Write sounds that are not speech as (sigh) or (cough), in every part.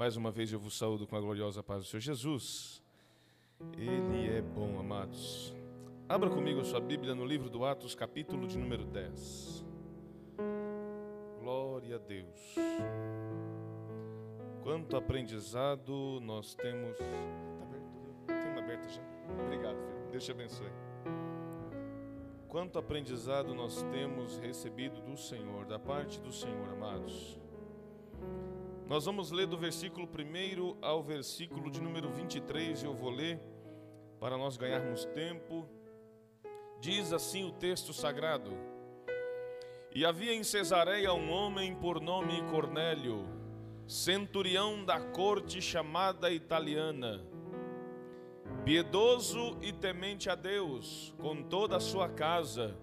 Mais uma vez eu vos saúdo com a gloriosa paz do Senhor Jesus. Ele é bom, amados. Abra comigo a sua Bíblia no livro do Atos, capítulo de número 10. Glória a Deus. Quanto aprendizado nós temos. Está aberto? Tem uma aberta já? Obrigado, filho. Deus te abençoe. Quanto aprendizado nós temos recebido do Senhor, da parte do Senhor, amados. Nós vamos ler do versículo 1 ao versículo de número 23, eu vou ler para nós ganharmos tempo. Diz assim o texto sagrado: E havia em Cesareia um homem por nome Cornélio, centurião da corte chamada italiana, piedoso e temente a Deus, com toda a sua casa,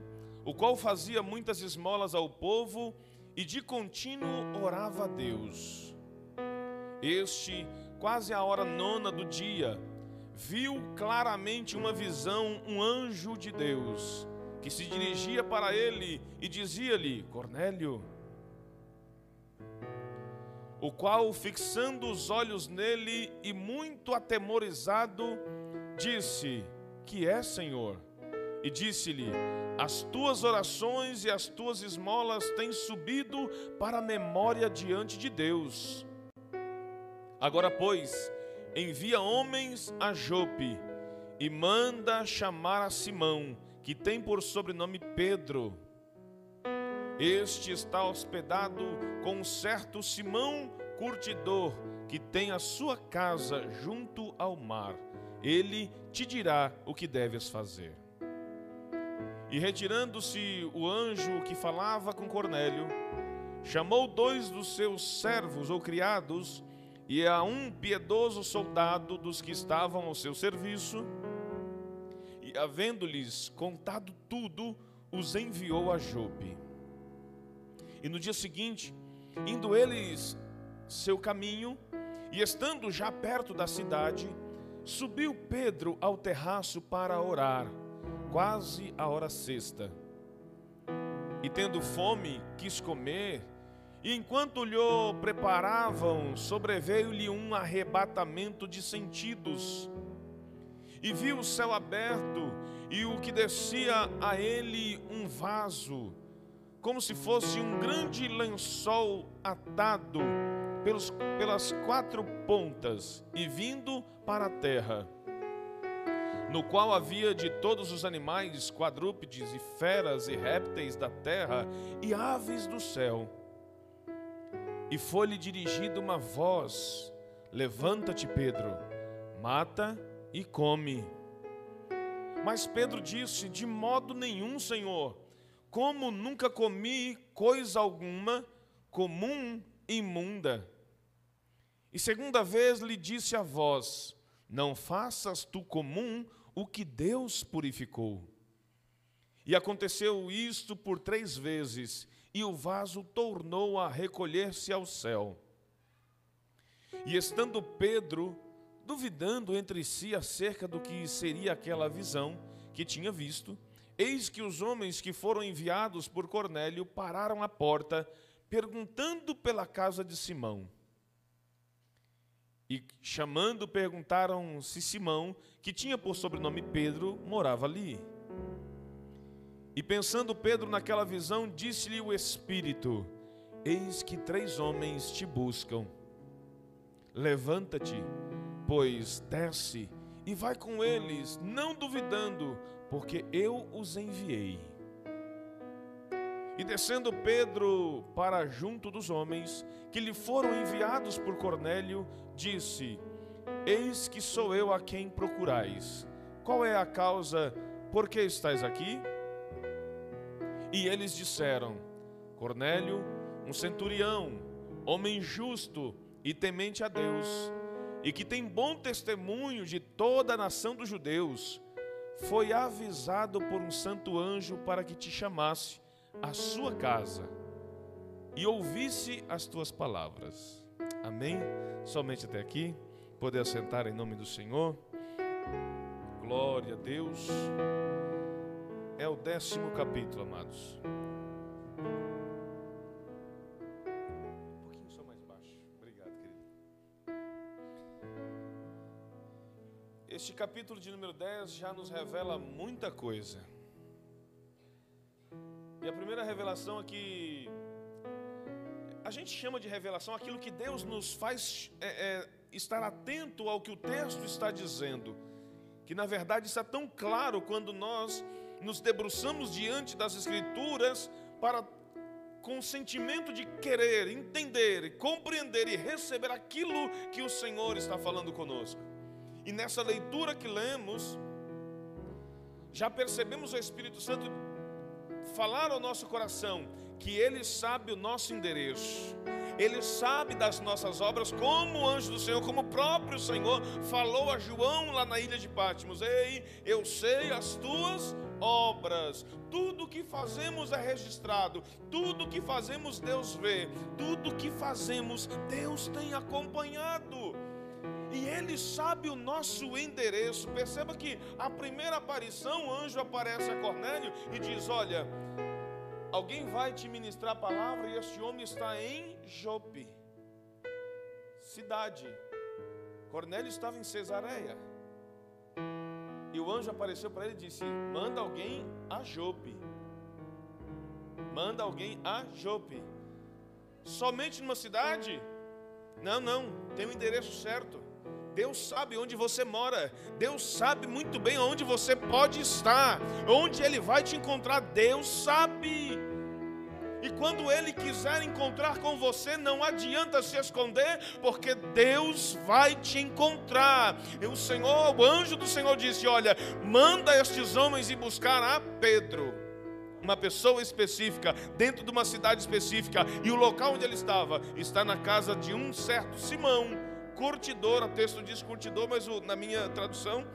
o qual fazia muitas esmolas ao povo e de contínuo orava a Deus. Este, quase a hora nona do dia, viu claramente uma visão, um anjo de Deus, que se dirigia para ele e dizia-lhe: Cornélio. O qual, fixando os olhos nele e muito atemorizado, disse: Que é, Senhor? E disse-lhe: As tuas orações e as tuas esmolas têm subido para a memória diante de Deus. Agora, pois, envia homens a Jope e manda chamar a Simão, que tem por sobrenome Pedro. Este está hospedado com um certo Simão curtidor, que tem a sua casa junto ao mar. Ele te dirá o que deves fazer. E retirando-se o anjo que falava com Cornélio, chamou dois dos seus servos ou criados e a um piedoso soldado dos que estavam ao seu serviço, e havendo-lhes contado tudo, os enviou a Jope. E no dia seguinte, indo eles seu caminho, e estando já perto da cidade, subiu Pedro ao terraço para orar, quase a hora sexta. E tendo fome, quis comer, e enquanto lhe preparavam, sobreveio-lhe um arrebatamento de sentidos. E viu o céu aberto e o que descia a ele um vaso, como se fosse um grande lençol atado pelos, pelas quatro pontas e vindo para a terra, no qual havia de todos os animais, quadrúpedes e feras e répteis da terra e aves do céu e foi-lhe dirigida uma voz: Levanta-te, Pedro, mata e come. Mas Pedro disse: De modo nenhum, Senhor, como nunca comi coisa alguma comum e imunda. E segunda vez lhe disse a voz: Não faças tu comum o que Deus purificou. E aconteceu isto por três vezes, e o vaso tornou a recolher-se ao céu. E estando Pedro duvidando entre si acerca do que seria aquela visão que tinha visto, eis que os homens que foram enviados por Cornélio pararam à porta, perguntando pela casa de Simão. E chamando, perguntaram se Simão, que tinha por sobrenome Pedro, morava ali. E pensando Pedro naquela visão, disse-lhe o Espírito: Eis que três homens te buscam. Levanta-te, pois desce e vai com eles, não duvidando, porque eu os enviei. E descendo Pedro para junto dos homens que lhe foram enviados por Cornélio, disse: Eis que sou eu a quem procurais. Qual é a causa por que estáis aqui? E eles disseram: Cornélio, um centurião, homem justo e temente a Deus, e que tem bom testemunho de toda a nação dos judeus, foi avisado por um santo anjo para que te chamasse à sua casa e ouvisse as tuas palavras. Amém? Somente até aqui. Poder assentar em nome do Senhor. Glória a Deus é o décimo capítulo, amados. Um pouquinho só mais baixo. Obrigado, querido. Este capítulo de número 10 já nos revela muita coisa. E a primeira revelação é que a gente chama de revelação aquilo que Deus nos faz é, é, estar atento ao que o texto está dizendo, que na verdade está é tão claro quando nós nos debruçamos diante das Escrituras para com o sentimento de querer, entender, compreender e receber aquilo que o Senhor está falando conosco. E nessa leitura que lemos, já percebemos o Espírito Santo falar ao nosso coração que Ele sabe o nosso endereço, Ele sabe das nossas obras, como o anjo do Senhor, como o próprio Senhor falou a João lá na ilha de Patmos: Ei, eu sei as tuas obras. Tudo que fazemos é registrado, tudo que fazemos Deus vê, tudo que fazemos Deus tem acompanhado. E ele sabe o nosso endereço. Perceba que a primeira aparição, o anjo aparece a Cornélio e diz: Olha, alguém vai te ministrar a palavra e este homem está em Jope, cidade. Cornélio estava em Cesareia. E o anjo apareceu para ele e disse: Manda alguém a Jope. Manda alguém a Jope. Somente numa cidade? Não, não, tem o um endereço certo. Deus sabe onde você mora. Deus sabe muito bem onde você pode estar. Onde Ele vai te encontrar. Deus sabe. E quando Ele quiser encontrar com você, não adianta se esconder, porque Deus vai te encontrar. E o Senhor, o anjo do Senhor disse: Olha, manda estes homens ir buscar a Pedro uma pessoa específica, dentro de uma cidade específica, e o local onde ele estava está na casa de um certo Simão, curtidor. O texto diz curtidor, mas na minha tradução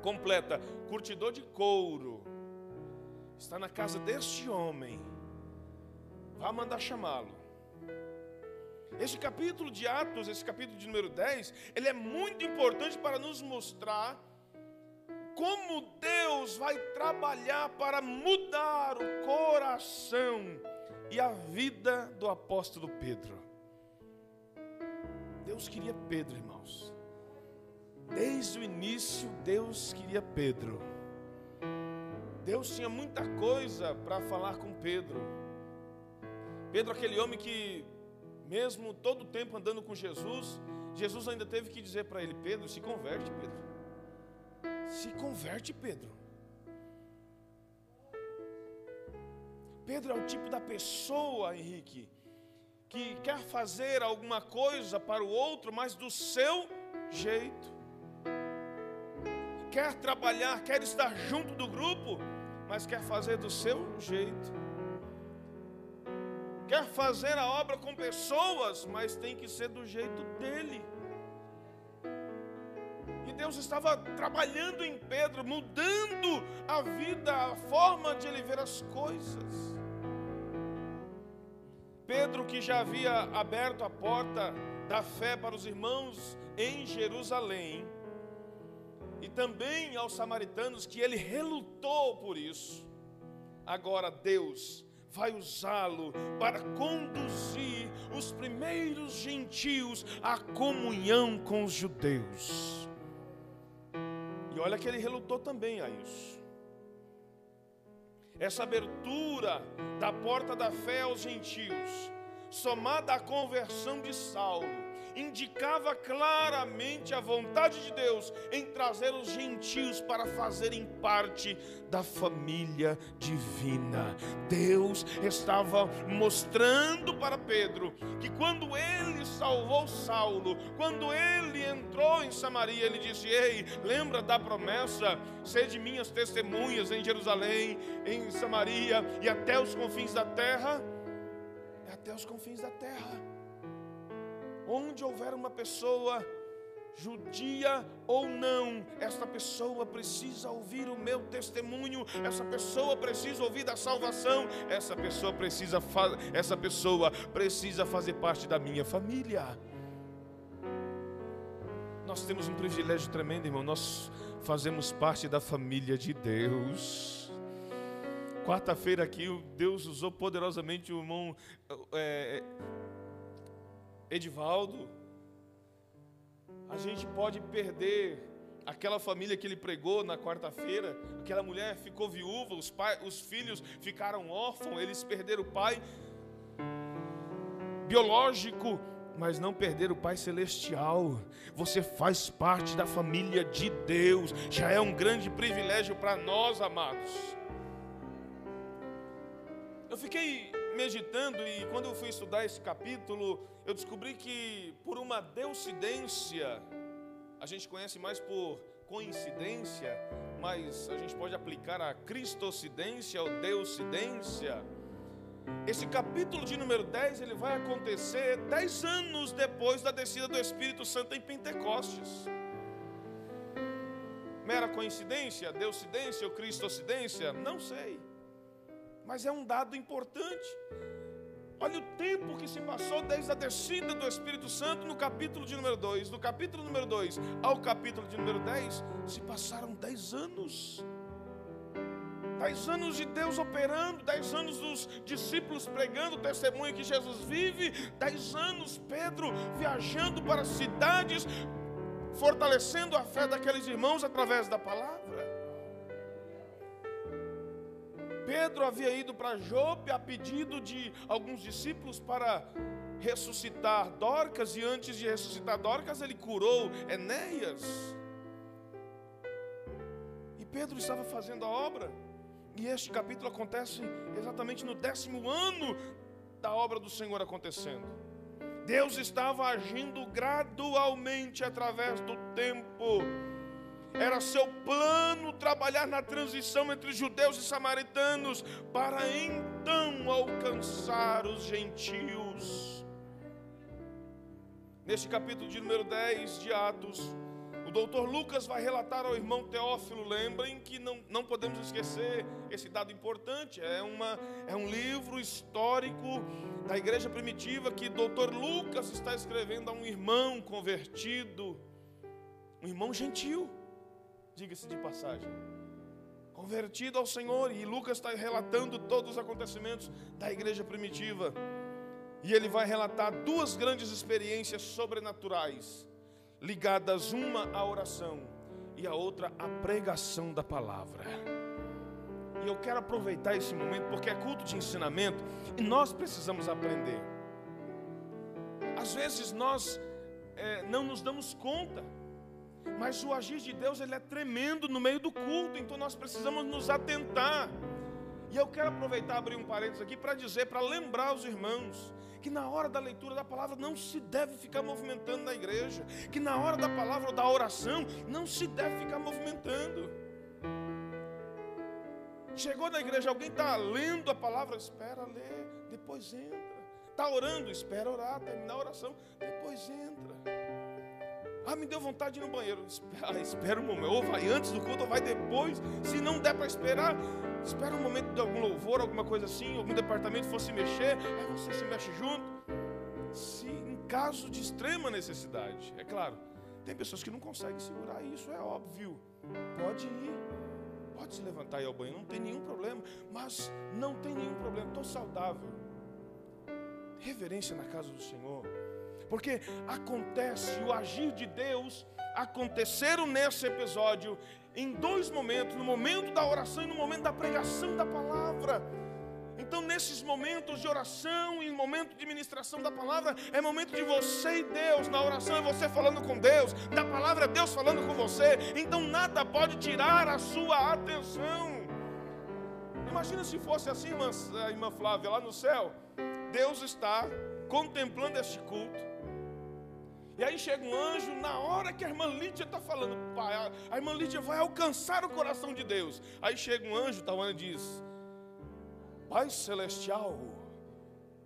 completa, curtidor de couro. Está na casa deste homem. Vá mandar chamá-lo. Esse capítulo de Atos, esse capítulo de número 10, ele é muito importante para nos mostrar como Deus vai trabalhar para mudar o coração e a vida do apóstolo Pedro. Deus queria Pedro, irmãos. Desde o início, Deus queria Pedro. Deus tinha muita coisa para falar com Pedro. Pedro, aquele homem que, mesmo todo o tempo andando com Jesus, Jesus ainda teve que dizer para ele: Pedro, se converte, Pedro. Se converte, Pedro. Pedro é o tipo da pessoa, Henrique, que quer fazer alguma coisa para o outro, mas do seu jeito. Quer trabalhar, quer estar junto do grupo, mas quer fazer do seu jeito quer fazer a obra com pessoas, mas tem que ser do jeito dele. E Deus estava trabalhando em Pedro, mudando a vida, a forma de ele ver as coisas. Pedro, que já havia aberto a porta da fé para os irmãos em Jerusalém, e também aos samaritanos, que ele relutou por isso, agora Deus vai usá-lo para conduzir os primeiros gentios à comunhão com os judeus. E olha que ele relutou também a isso. Essa abertura da porta da fé aos gentios, somada à conversão de Saulo, indicava claramente a vontade de Deus em trazer os gentios para fazerem parte da família divina. Deus estava mostrando para Pedro que quando ele salvou Saulo, quando ele entrou em Samaria, ele disse: Ei, lembra da promessa? Sede minhas testemunhas em Jerusalém, em Samaria e até os confins da terra. Até os confins da terra. Onde houver uma pessoa judia ou não, esta pessoa precisa ouvir o meu testemunho, essa pessoa precisa ouvir da salvação, essa pessoa precisa essa pessoa precisa fazer parte da minha família. Nós temos um privilégio tremendo, irmão. Nós fazemos parte da família de Deus. Quarta-feira aqui, Deus usou poderosamente o irmão é, Edivaldo, a gente pode perder Aquela família que ele pregou na quarta-feira, aquela mulher ficou viúva, os, pai, os filhos ficaram órfãos, eles perderam o pai biológico, mas não perderam o pai celestial. Você faz parte da família de Deus, já é um grande privilégio para nós, amados. Eu fiquei meditando e quando eu fui estudar esse capítulo, eu descobri que por uma deucidência, a gente conhece mais por coincidência, mas a gente pode aplicar a cristocidência ou deucidência. Esse capítulo de número 10, ele vai acontecer 10 anos depois da descida do Espírito Santo em Pentecostes. Mera coincidência, deucidência ou cristocidência? Não sei mas é um dado importante. Olha o tempo que se passou desde a descida do Espírito Santo no capítulo de número 2. Do capítulo número 2 ao capítulo de número 10, se passaram 10 anos. 10 anos de Deus operando, 10 anos dos discípulos pregando o testemunho que Jesus vive, 10 anos Pedro viajando para cidades, fortalecendo a fé daqueles irmãos através da palavra. Pedro havia ido para Jope a pedido de alguns discípulos para ressuscitar Dorcas, e antes de ressuscitar Dorcas, ele curou Enéas. E Pedro estava fazendo a obra, e este capítulo acontece exatamente no décimo ano da obra do Senhor acontecendo. Deus estava agindo gradualmente através do tempo era seu plano trabalhar na transição entre judeus e samaritanos para então alcançar os gentios. Neste capítulo de número 10 de Atos, o doutor Lucas vai relatar ao irmão Teófilo, lembrem que não, não podemos esquecer esse dado importante, é, uma, é um livro histórico da igreja primitiva que o doutor Lucas está escrevendo a um irmão convertido, um irmão gentil diga-se de passagem. Convertido ao Senhor, e Lucas está relatando todos os acontecimentos da igreja primitiva. E ele vai relatar duas grandes experiências sobrenaturais, ligadas uma à oração e a outra à pregação da palavra. E eu quero aproveitar esse momento porque é culto de ensinamento e nós precisamos aprender. Às vezes nós é, não nos damos conta mas o agir de Deus ele é tremendo no meio do culto, então nós precisamos nos atentar. E eu quero aproveitar abrir um parênteses aqui para dizer, para lembrar os irmãos, que na hora da leitura da palavra não se deve ficar movimentando na igreja, que na hora da palavra ou da oração não se deve ficar movimentando. Chegou na igreja, alguém está lendo a palavra, espera ler, depois entra. Está orando, espera orar, terminar a oração, depois entra. Ah, me deu vontade de ir no banheiro. Espera, espera um momento. Ou vai antes do culto, ou vai depois. Se não der para esperar, espera um momento de algum louvor, alguma coisa assim, algum departamento fosse mexer, aí você se mexe junto. Se em caso de extrema necessidade, é claro. Tem pessoas que não conseguem segurar isso, é óbvio. Pode ir, pode se levantar e ir ao banheiro, não tem nenhum problema. Mas não tem nenhum problema, estou saudável. Reverência na casa do Senhor porque acontece o agir de Deus aconteceram nesse episódio em dois momentos, no momento da oração e no momento da pregação da palavra. Então, nesses momentos de oração e momento de ministração da palavra, é momento de você e Deus. Na oração é você falando com Deus, na palavra é Deus falando com você. Então, nada pode tirar a sua atenção. Imagina se fosse assim, irmã, irmã Flávia, lá no céu. Deus está contemplando este culto e aí chega um anjo, na hora que a irmã Lídia está falando, pai, a irmã Lídia vai alcançar o coração de Deus. Aí chega um anjo, Tawana diz, Pai Celestial.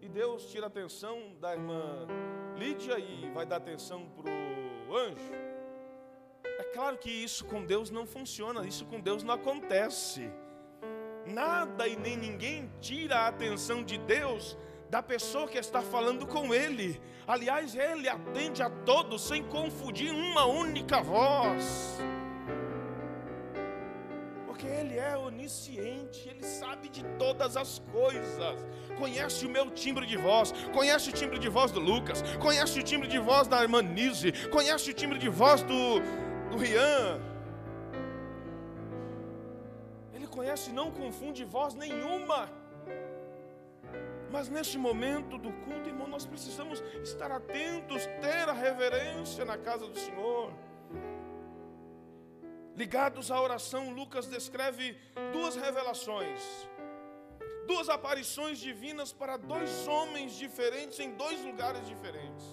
E Deus tira a atenção da irmã Lídia e vai dar atenção para o anjo. É claro que isso com Deus não funciona, isso com Deus não acontece. Nada e nem ninguém tira a atenção de Deus da pessoa que está falando com Ele. Aliás, Ele atende a todos sem confundir uma única voz. Porque Ele é onisciente, Ele sabe de todas as coisas. Conhece o meu timbre de voz, conhece o timbre de voz do Lucas, conhece o timbre de voz da irmã Nise, conhece o timbre de voz do, do Rian. Ele conhece e não confunde voz nenhuma. Mas neste momento do culto, irmão, nós precisamos estar atentos, ter a reverência na casa do Senhor. Ligados à oração, Lucas descreve duas revelações, duas aparições divinas para dois homens diferentes em dois lugares diferentes.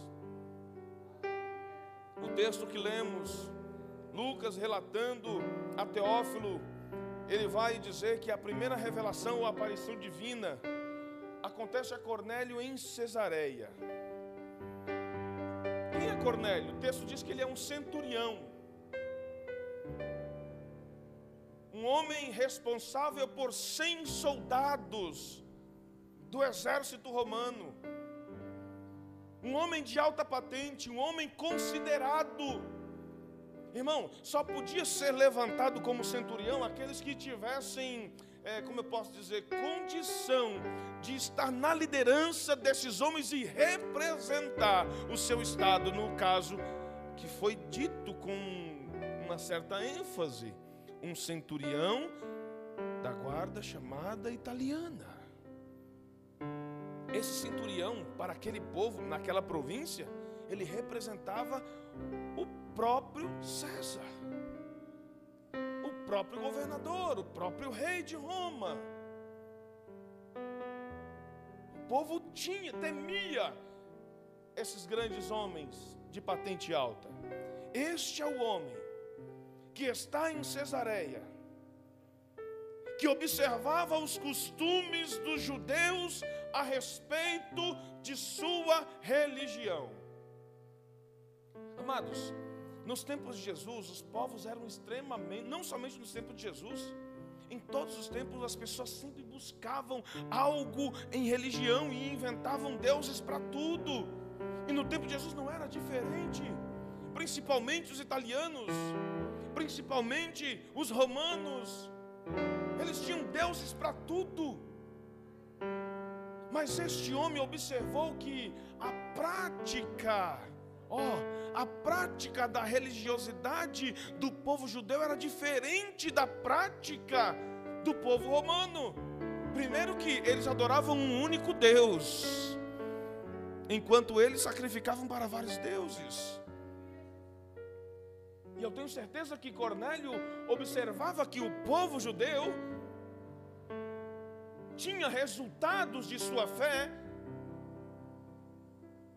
O texto que lemos, Lucas relatando a Teófilo, ele vai dizer que a primeira revelação ou aparição divina acontece a Cornélio em Cesareia. Quem é Cornélio? O texto diz que ele é um centurião. Um homem responsável por 100 soldados do exército romano. Um homem de alta patente, um homem considerado. Irmão, só podia ser levantado como centurião aqueles que tivessem é, como eu posso dizer, condição de estar na liderança desses homens e representar o seu estado, no caso que foi dito com uma certa ênfase, um centurião da guarda chamada italiana. Esse centurião, para aquele povo, naquela província, ele representava o próprio César próprio governador, o próprio rei de Roma. O povo tinha, temia esses grandes homens de patente alta. Este é o homem que está em Cesareia, que observava os costumes dos judeus a respeito de sua religião. Amados, nos tempos de Jesus, os povos eram extremamente, não somente nos tempos de Jesus, em todos os tempos as pessoas sempre buscavam algo em religião e inventavam deuses para tudo. E no tempo de Jesus não era diferente. Principalmente os italianos, principalmente os romanos, eles tinham deuses para tudo. Mas este homem observou que a prática Ó, oh, a prática da religiosidade do povo judeu era diferente da prática do povo romano. Primeiro que eles adoravam um único Deus, enquanto eles sacrificavam para vários deuses. E eu tenho certeza que Cornélio observava que o povo judeu tinha resultados de sua fé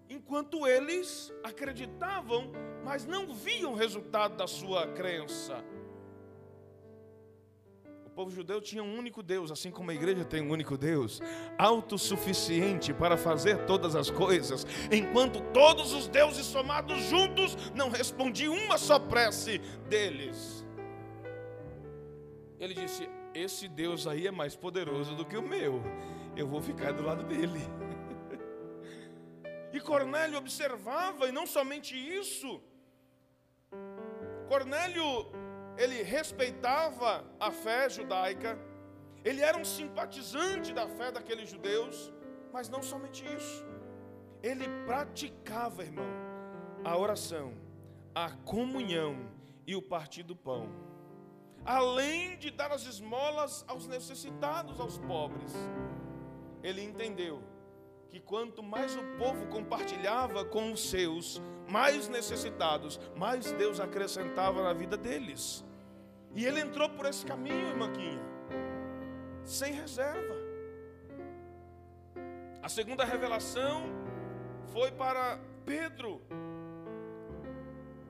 enquanto eles acreditavam, mas não viam o resultado da sua crença. O povo judeu tinha um único Deus, assim como a igreja tem um único Deus, autossuficiente para fazer todas as coisas, enquanto todos os deuses somados juntos não respondiam uma só prece deles. Ele disse: Esse Deus aí é mais poderoso do que o meu, eu vou ficar do lado dele. E Cornélio observava, e não somente isso, Cornélio, ele respeitava a fé judaica, ele era um simpatizante da fé daqueles judeus, mas não somente isso, ele praticava, irmão, a oração, a comunhão e o partir do pão, além de dar as esmolas aos necessitados, aos pobres. Ele entendeu que quanto mais o povo compartilhava com os seus mais necessitados, mais Deus acrescentava na vida deles. E ele entrou por esse caminho, irmãquinha, sem reserva. A segunda revelação foi para Pedro,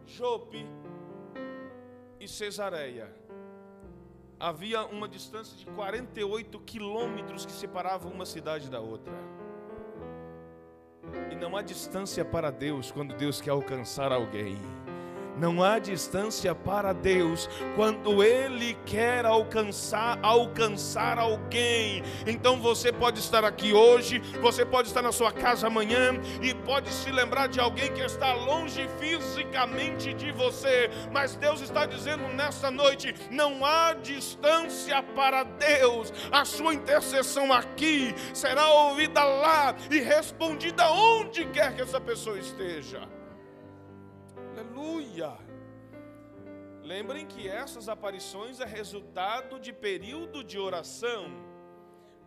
Jope e Cesareia. Havia uma distância de 48 quilômetros que separavam uma cidade da outra. E não há distância para Deus quando Deus quer alcançar alguém. Não há distância para Deus quando Ele quer alcançar, alcançar alguém. Então você pode estar aqui hoje, você pode estar na sua casa amanhã e pode se lembrar de alguém que está longe fisicamente de você. Mas Deus está dizendo nesta noite: não há distância para Deus. A sua intercessão aqui será ouvida lá e respondida onde quer que essa pessoa esteja. Aleluia. Lembrem que essas aparições é resultado de período de oração.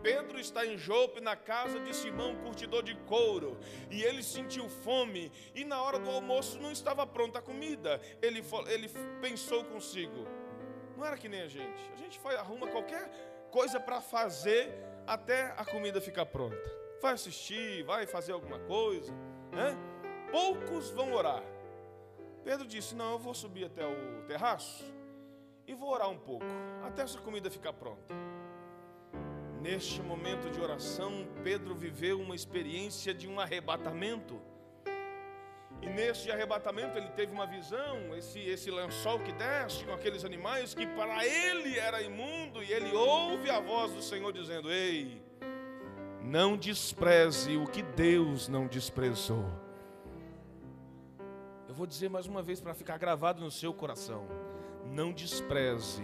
Pedro está em Jope, na casa de Simão, curtidor de couro, e ele sentiu fome, e na hora do almoço não estava pronta a comida. Ele, ele pensou consigo: não era que nem a gente, a gente vai, arruma qualquer coisa para fazer até a comida ficar pronta. Vai assistir, vai fazer alguma coisa, né? Poucos vão orar. Pedro disse: Não, eu vou subir até o terraço e vou orar um pouco, até essa comida ficar pronta. Neste momento de oração, Pedro viveu uma experiência de um arrebatamento. E neste arrebatamento ele teve uma visão, esse, esse lençol que desce com aqueles animais que para ele era imundo, e ele ouve a voz do Senhor dizendo: Ei, não despreze o que Deus não desprezou. Eu vou dizer mais uma vez para ficar gravado no seu coração: não despreze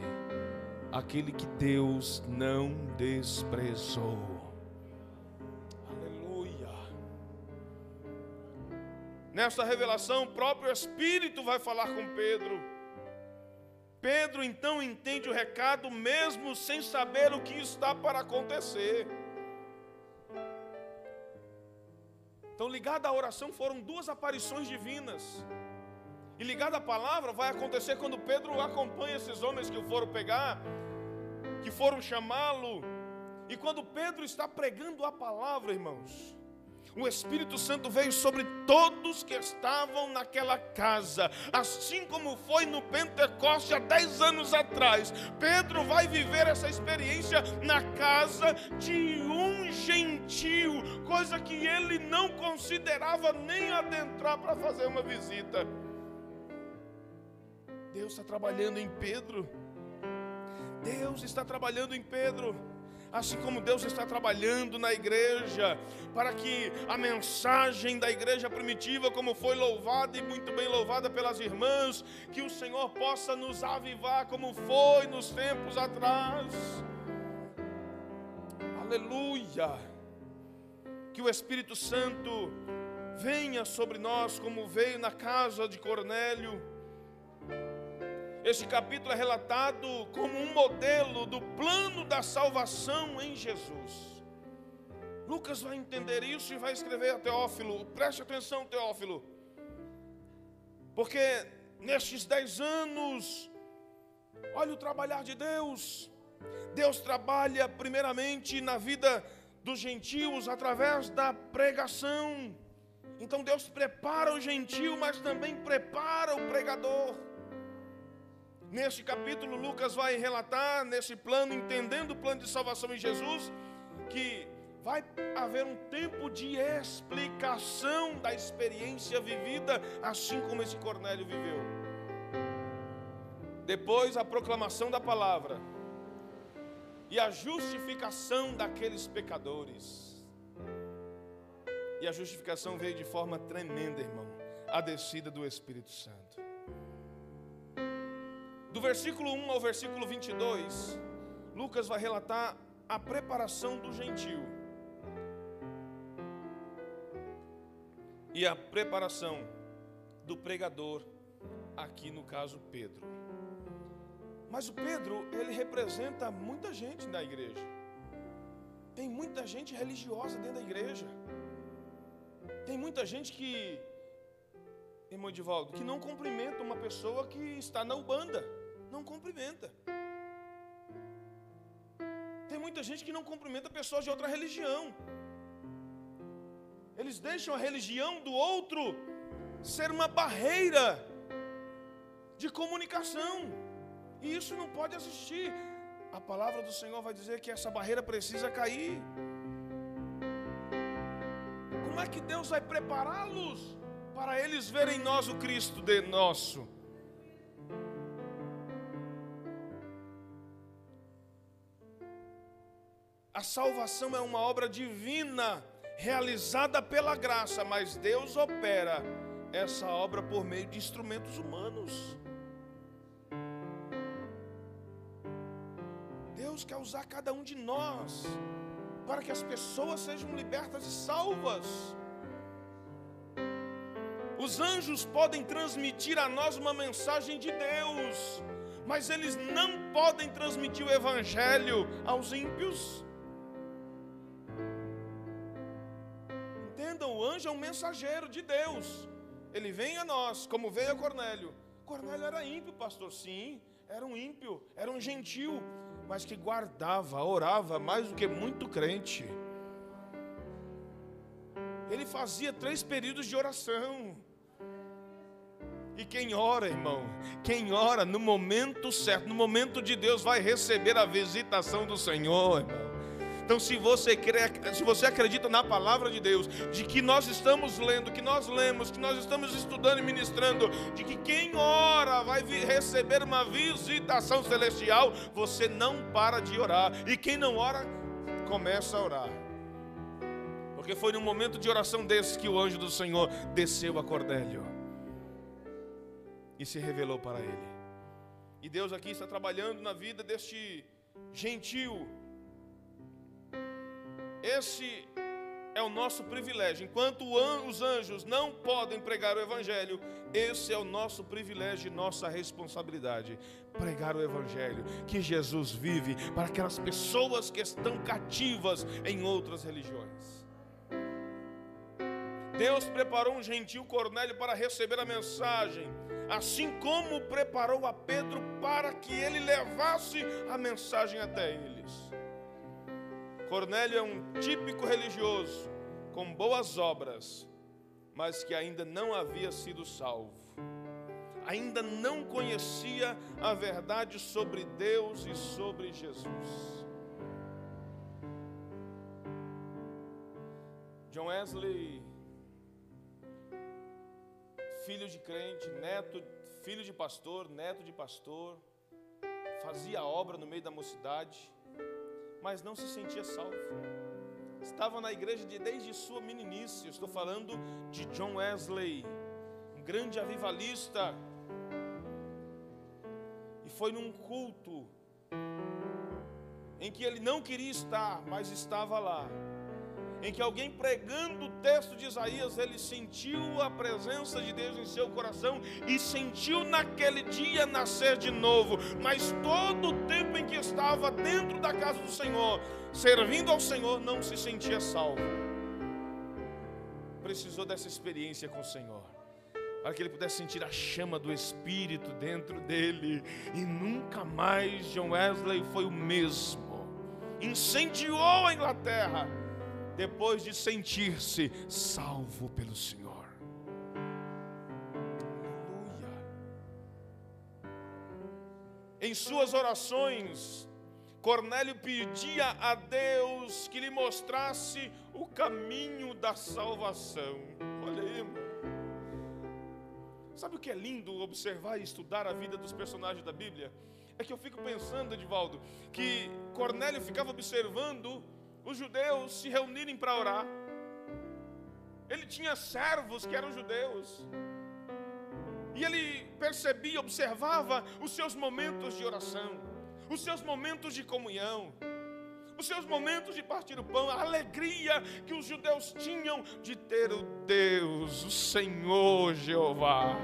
aquele que Deus não desprezou. Aleluia. Nesta revelação, o próprio Espírito vai falar com Pedro. Pedro então entende o recado, mesmo sem saber o que está para acontecer. Então, ligado à oração, foram duas aparições divinas. E ligado à palavra, vai acontecer quando Pedro acompanha esses homens que o foram pegar que foram chamá-lo. E quando Pedro está pregando a palavra, irmãos, o Espírito Santo veio sobre todos que estavam naquela casa, assim como foi no Pentecoste há dez anos atrás. Pedro vai viver essa experiência na casa de um gentil, coisa que ele não considerava nem adentrar para fazer uma visita. Deus está trabalhando em Pedro. Deus está trabalhando em Pedro, assim como Deus está trabalhando na igreja, para que a mensagem da igreja primitiva, como foi louvada e muito bem louvada pelas irmãs, que o Senhor possa nos avivar como foi nos tempos atrás. Aleluia! Que o Espírito Santo venha sobre nós como veio na casa de Cornélio este capítulo é relatado como um modelo do plano da salvação em Jesus. Lucas vai entender isso e vai escrever a Teófilo. Preste atenção, Teófilo. Porque nestes dez anos, olha o trabalhar de Deus. Deus trabalha primeiramente na vida dos gentios através da pregação. Então Deus prepara o gentio, mas também prepara o pregador. Neste capítulo, Lucas vai relatar nesse plano, entendendo o plano de salvação em Jesus, que vai haver um tempo de explicação da experiência vivida, assim como esse Cornélio viveu. Depois, a proclamação da palavra e a justificação daqueles pecadores. E a justificação veio de forma tremenda, irmão, a descida do Espírito Santo. Do versículo 1 ao versículo 22, Lucas vai relatar a preparação do gentio e a preparação do pregador, aqui no caso Pedro. Mas o Pedro, ele representa muita gente na igreja. Tem muita gente religiosa dentro da igreja. Tem muita gente que, irmão Edivaldo, que não cumprimenta uma pessoa que está na Ubanda não cumprimenta. Tem muita gente que não cumprimenta pessoas de outra religião. Eles deixam a religião do outro ser uma barreira de comunicação. E isso não pode existir. A palavra do Senhor vai dizer que essa barreira precisa cair. Como é que Deus vai prepará-los para eles verem em nós o Cristo de nosso? A salvação é uma obra divina, realizada pela graça, mas Deus opera essa obra por meio de instrumentos humanos. Deus quer usar cada um de nós para que as pessoas sejam libertas e salvas. Os anjos podem transmitir a nós uma mensagem de Deus, mas eles não podem transmitir o evangelho aos ímpios. Anjo é um mensageiro de Deus. Ele vem a nós, como veio a Cornélio. Cornélio era ímpio, pastor, sim, era um ímpio, era um gentil, mas que guardava, orava mais do que muito crente. Ele fazia três períodos de oração. E quem ora, irmão, quem ora no momento certo, no momento de Deus, vai receber a visitação do Senhor, irmão. Então, se você crê, se você acredita na palavra de Deus, de que nós estamos lendo, que nós lemos, que nós estamos estudando e ministrando, de que quem ora vai receber uma visitação celestial, você não para de orar. E quem não ora, começa a orar. Porque foi num momento de oração desse que o anjo do Senhor desceu a Cordélio e se revelou para ele. E Deus aqui está trabalhando na vida deste gentil esse é o nosso privilégio. Enquanto os anjos não podem pregar o Evangelho, esse é o nosso privilégio e nossa responsabilidade. Pregar o Evangelho que Jesus vive para aquelas pessoas que estão cativas em outras religiões. Deus preparou um gentil Cornélio para receber a mensagem, assim como preparou a Pedro para que ele levasse a mensagem até eles. Cornélio é um típico religioso com boas obras, mas que ainda não havia sido salvo. Ainda não conhecia a verdade sobre Deus e sobre Jesus. John Wesley, filho de crente, neto, filho de pastor, neto de pastor, fazia obra no meio da mocidade mas não se sentia salvo. Estava na igreja de, desde sua meninice. estou falando de John Wesley, um grande avivalista. E foi num culto em que ele não queria estar, mas estava lá em que alguém pregando o texto de Isaías, ele sentiu a presença de Deus em seu coração e sentiu naquele dia nascer de novo, mas todo o tempo em que estava dentro da casa do Senhor, servindo ao Senhor, não se sentia salvo. Precisou dessa experiência com o Senhor para que ele pudesse sentir a chama do Espírito dentro dele. E nunca mais John Wesley foi o mesmo. Incendiou a Inglaterra depois de sentir-se salvo pelo Senhor. Aleluia. Em suas orações, Cornélio pedia a Deus que lhe mostrasse o caminho da salvação. Olha aí, irmão. Sabe o que é lindo observar e estudar a vida dos personagens da Bíblia? É que eu fico pensando, Edivaldo, que Cornélio ficava observando os judeus se reunirem para orar. Ele tinha servos que eram judeus. E ele percebia, observava os seus momentos de oração, os seus momentos de comunhão, os seus momentos de partir o pão, a alegria que os judeus tinham de ter o Deus, o Senhor Jeová.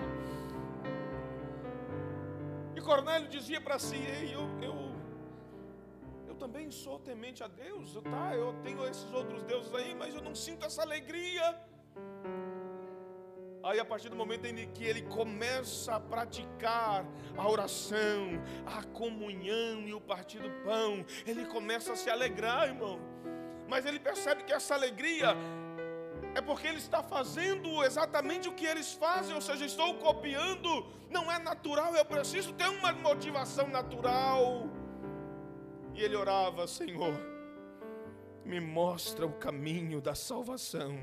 E Cornélio dizia para si: Ei, eu, eu também sou temente a Deus, tá? Eu tenho esses outros deuses aí, mas eu não sinto essa alegria. Aí, a partir do momento em que ele começa a praticar a oração, a comunhão e o partir do pão, ele começa a se alegrar, irmão. Mas ele percebe que essa alegria é porque ele está fazendo exatamente o que eles fazem, ou seja, estou copiando, não é natural, eu preciso ter uma motivação natural. E ele orava: Senhor, me mostra o caminho da salvação.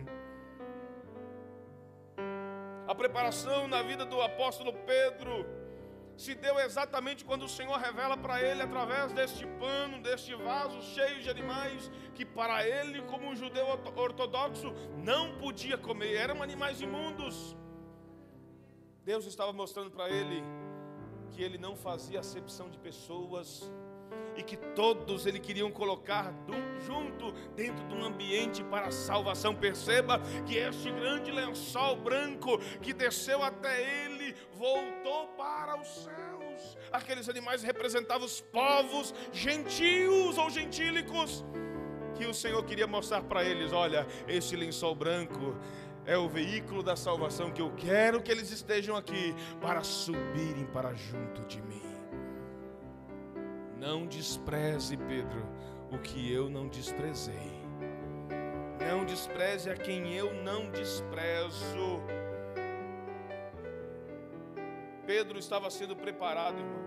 A preparação na vida do apóstolo Pedro se deu exatamente quando o Senhor revela para ele, através deste pano, deste vaso cheio de animais, que para ele, como um judeu ortodoxo, não podia comer, eram animais imundos. Deus estava mostrando para ele que ele não fazia acepção de pessoas, e que todos ele queriam colocar junto dentro de um ambiente para a salvação. Perceba que este grande lençol branco que desceu até ele voltou para os céus. Aqueles animais representavam os povos gentios ou gentílicos que o Senhor queria mostrar para eles: olha, este lençol branco é o veículo da salvação que eu quero que eles estejam aqui para subirem para junto de mim. Não despreze, Pedro, o que eu não desprezei. Não despreze a quem eu não desprezo. Pedro estava sendo preparado, irmão.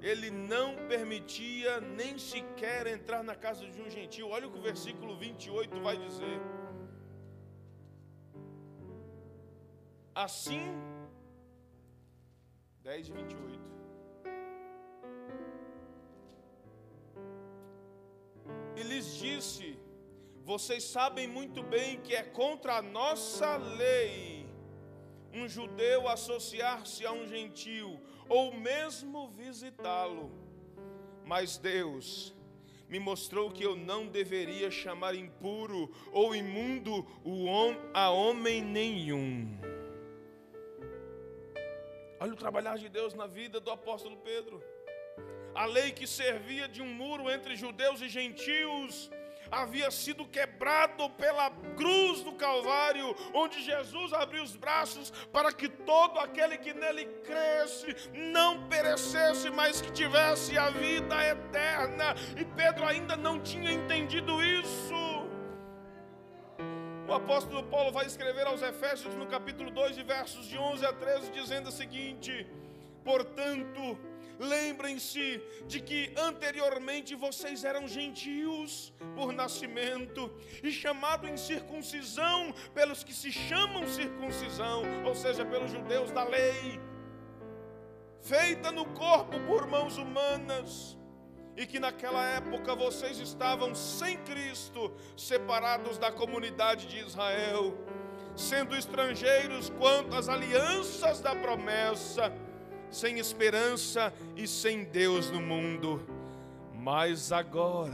Ele não permitia nem sequer entrar na casa de um gentil. Olha o que o versículo 28 vai dizer. Assim, 10 e 28. E lhes disse: Vocês sabem muito bem que é contra a nossa lei um judeu associar-se a um gentil ou mesmo visitá-lo. Mas Deus me mostrou que eu não deveria chamar impuro ou imundo a homem nenhum. Olha o trabalhar de Deus na vida do apóstolo Pedro a lei que servia de um muro entre judeus e gentios havia sido quebrado pela cruz do Calvário, onde Jesus abriu os braços para que todo aquele que nele cresce não perecesse, mas que tivesse a vida eterna. E Pedro ainda não tinha entendido isso. O apóstolo Paulo vai escrever aos Efésios no capítulo 2, versos de 11 a 13, dizendo o seguinte: Portanto, Lembrem-se de que anteriormente vocês eram gentios por nascimento e chamado em circuncisão pelos que se chamam circuncisão, ou seja, pelos judeus da lei, feita no corpo por mãos humanas e que naquela época vocês estavam sem Cristo, separados da comunidade de Israel, sendo estrangeiros quanto às alianças da promessa sem esperança e sem Deus no mundo. Mas agora,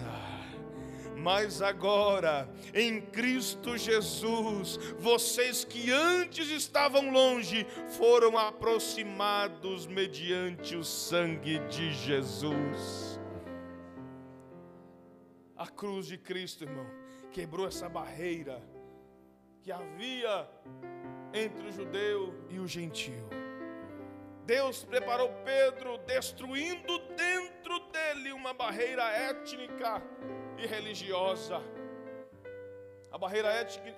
mas agora, em Cristo Jesus, vocês que antes estavam longe, foram aproximados mediante o sangue de Jesus. A cruz de Cristo, irmão, quebrou essa barreira que havia entre o judeu e o gentio. Deus preparou Pedro, destruindo dentro dele uma barreira étnica e religiosa. A barreira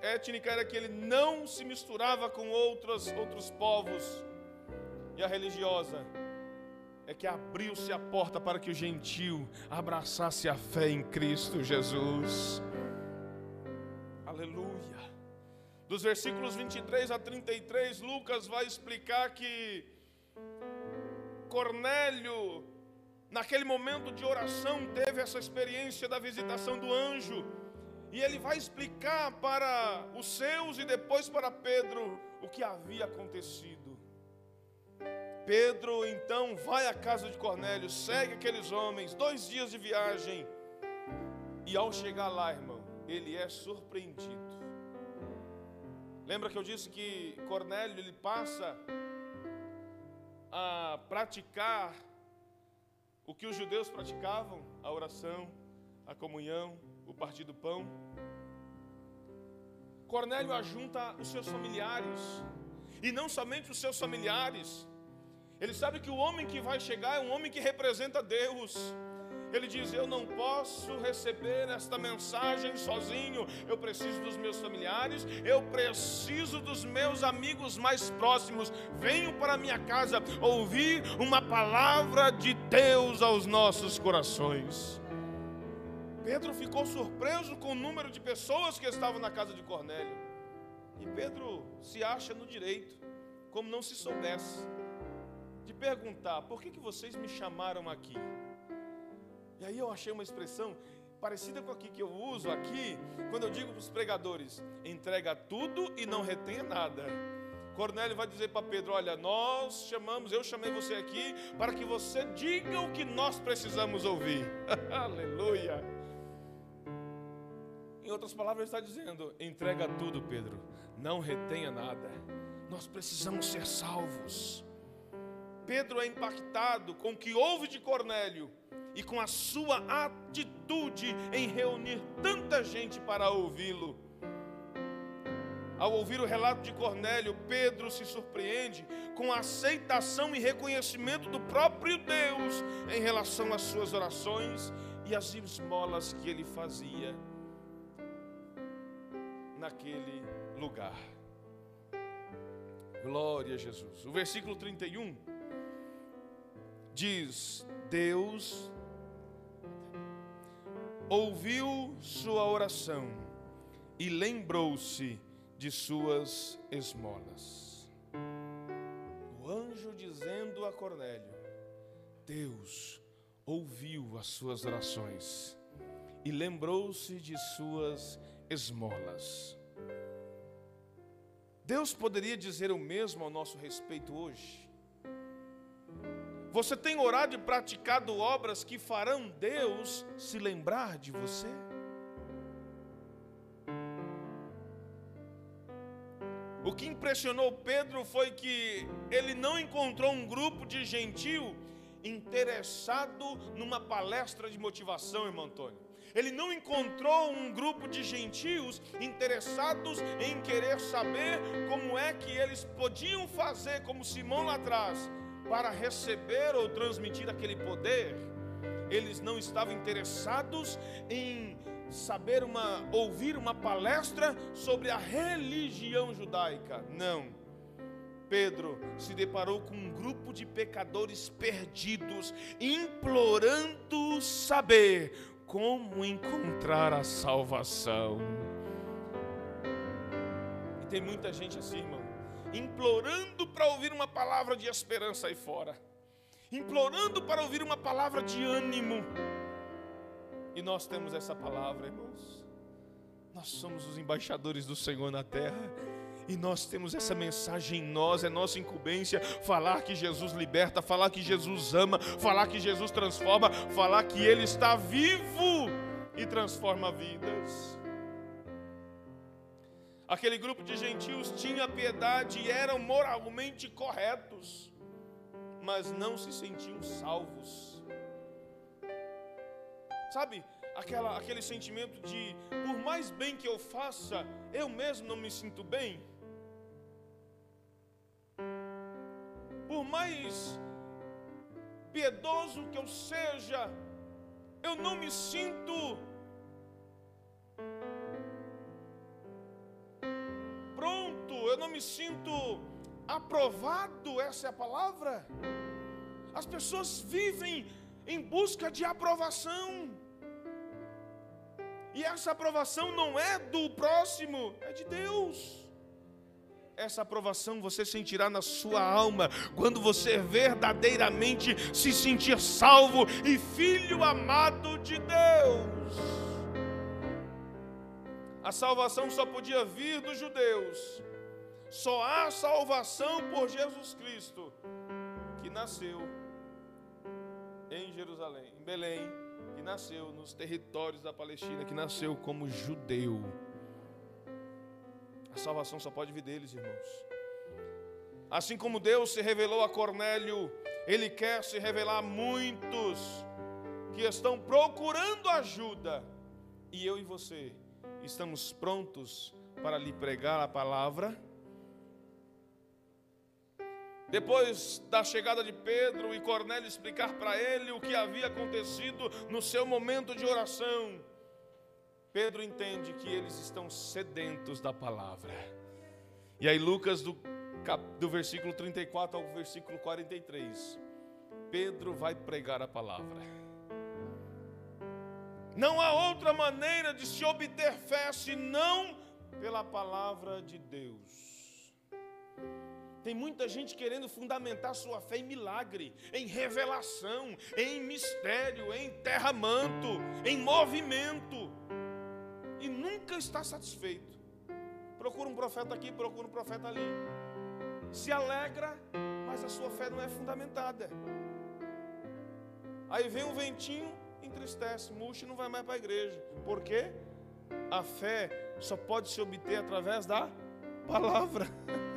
étnica era que ele não se misturava com outros, outros povos. E a religiosa é que abriu-se a porta para que o gentil abraçasse a fé em Cristo Jesus. Aleluia. Dos versículos 23 a 33, Lucas vai explicar que Cornélio, naquele momento de oração, teve essa experiência da visitação do anjo. E ele vai explicar para os seus e depois para Pedro o que havia acontecido. Pedro então vai à casa de Cornélio, segue aqueles homens, dois dias de viagem. E ao chegar lá, irmão, ele é surpreendido. Lembra que eu disse que Cornélio ele passa a praticar o que os judeus praticavam, a oração, a comunhão, o partir do pão. Cornélio ajunta os seus familiares, e não somente os seus familiares. Ele sabe que o homem que vai chegar é um homem que representa Deus. Ele diz: Eu não posso receber esta mensagem sozinho. Eu preciso dos meus familiares, eu preciso dos meus amigos mais próximos. Venham para minha casa ouvir uma palavra de Deus aos nossos corações. Pedro ficou surpreso com o número de pessoas que estavam na casa de Cornélio. E Pedro se acha no direito, como não se soubesse, de perguntar: por que, que vocês me chamaram aqui? E aí eu achei uma expressão parecida com a que eu uso aqui, quando eu digo para os pregadores: entrega tudo e não retenha nada. Cornélio vai dizer para Pedro: Olha, nós chamamos, eu chamei você aqui para que você diga o que nós precisamos ouvir. (laughs) Aleluia. Em outras palavras, ele está dizendo: entrega tudo, Pedro, não retenha nada. Nós precisamos ser salvos. Pedro é impactado com o que houve de Cornélio e com a sua atitude em reunir tanta gente para ouvi-lo. Ao ouvir o relato de Cornélio, Pedro se surpreende com a aceitação e reconhecimento do próprio Deus em relação às suas orações e às esmolas que ele fazia naquele lugar. Glória a Jesus. O versículo 31 diz: Deus ouviu sua oração e lembrou-se de suas esmolas. O anjo dizendo a Cornélio: Deus ouviu as suas orações e lembrou-se de suas esmolas. Deus poderia dizer o mesmo ao nosso respeito hoje? Você tem orado e praticado obras que farão Deus se lembrar de você? O que impressionou Pedro foi que ele não encontrou um grupo de gentil interessado numa palestra de motivação, irmão Antônio. Ele não encontrou um grupo de gentios interessados em querer saber como é que eles podiam fazer, como Simão lá atrás, para receber ou transmitir aquele poder, eles não estavam interessados em saber uma ouvir uma palestra sobre a religião judaica. Não. Pedro se deparou com um grupo de pecadores perdidos, implorando saber como encontrar a salvação. E tem muita gente assim, irmão implorando para ouvir uma palavra de esperança aí fora, implorando para ouvir uma palavra de ânimo. E nós temos essa palavra, irmãos. Nós somos os embaixadores do Senhor na terra. E nós temos essa mensagem em nós, é nossa incumbência falar que Jesus liberta, falar que Jesus ama, falar que Jesus transforma, falar que Ele está vivo e transforma vidas. Aquele grupo de gentios tinha piedade e eram moralmente corretos, mas não se sentiam salvos. Sabe, aquela, aquele sentimento de, por mais bem que eu faça, eu mesmo não me sinto bem. Por mais piedoso que eu seja, eu não me sinto eu não me sinto aprovado, essa é a palavra. As pessoas vivem em busca de aprovação. E essa aprovação não é do próximo, é de Deus. Essa aprovação você sentirá na sua alma quando você verdadeiramente se sentir salvo e filho amado de Deus. A salvação só podia vir dos judeus só há salvação por Jesus Cristo, que nasceu em Jerusalém, em Belém, que nasceu nos territórios da Palestina, que nasceu como judeu. A salvação só pode vir deles, irmãos. Assim como Deus se revelou a Cornélio, Ele quer se revelar a muitos que estão procurando ajuda. E eu e você estamos prontos para lhe pregar a palavra depois da chegada de Pedro e Cornélio explicar para ele o que havia acontecido no seu momento de oração, Pedro entende que eles estão sedentos da palavra. E aí, Lucas, do, do versículo 34 ao versículo 43, Pedro vai pregar a palavra. Não há outra maneira de se obter fé senão pela palavra de Deus. Tem muita gente querendo fundamentar sua fé em milagre, em revelação, em mistério, em terra-manto, em movimento, e nunca está satisfeito. Procura um profeta aqui, procura um profeta ali. se alegra, mas a sua fé não é fundamentada. Aí vem um ventinho, entristece, murcha e não vai mais para a igreja. Por quê? A fé só pode se obter através da palavra. (laughs)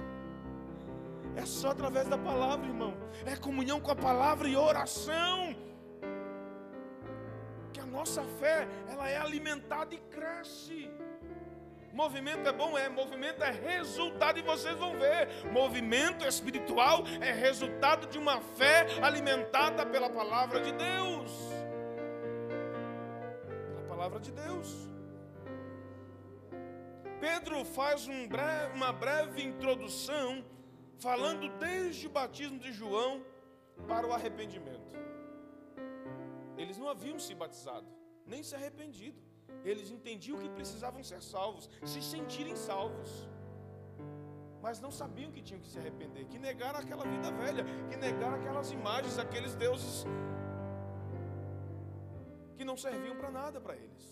É só através da palavra, irmão. É comunhão com a palavra e oração. Que a nossa fé, ela é alimentada e cresce. Movimento é bom, é. Movimento é resultado, e vocês vão ver. Movimento espiritual é resultado de uma fé alimentada pela palavra de Deus. Palavra de Deus. Pedro faz um breve, uma breve introdução, falando desde o batismo de João para o arrependimento. Eles não haviam se batizado, nem se arrependido. Eles entendiam que precisavam ser salvos, se sentirem salvos. Mas não sabiam que tinham que se arrepender, que negaram aquela vida velha, que negaram aquelas imagens, aqueles deuses que não serviam para nada para eles.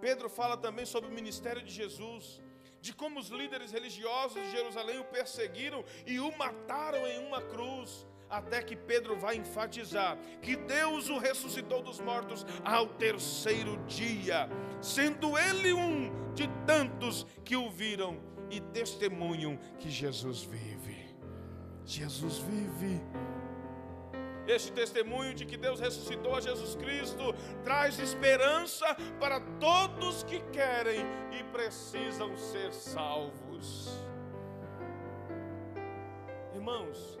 Pedro fala também sobre o ministério de Jesus, de como os líderes religiosos de Jerusalém o perseguiram e o mataram em uma cruz, até que Pedro vai enfatizar que Deus o ressuscitou dos mortos ao terceiro dia, sendo ele um de tantos que o viram e testemunham que Jesus vive. Jesus vive. Este testemunho de que Deus ressuscitou a Jesus Cristo traz esperança para todos que querem e precisam ser salvos. Irmãos,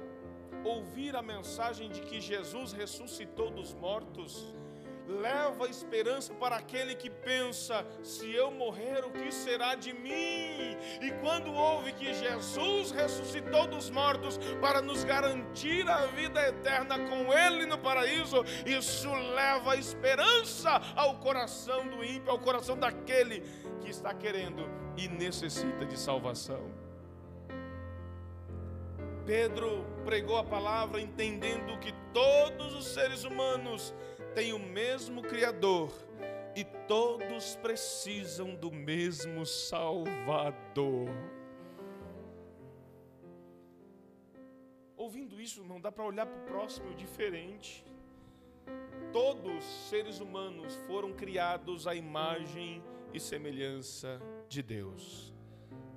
ouvir a mensagem de que Jesus ressuscitou dos mortos leva esperança para aquele que pensa: se eu morrer, o que será de mim? E quando ouve que Jesus ressuscitou dos mortos para nos garantir a vida eterna com Ele no paraíso, isso leva esperança ao coração do ímpio, ao coração daquele que está querendo e necessita de salvação. Pedro pregou a palavra entendendo que todos os seres humanos tem o mesmo Criador e todos precisam do mesmo Salvador. Ouvindo isso, não dá para olhar para o próximo diferente. Todos seres humanos foram criados à imagem e semelhança de Deus.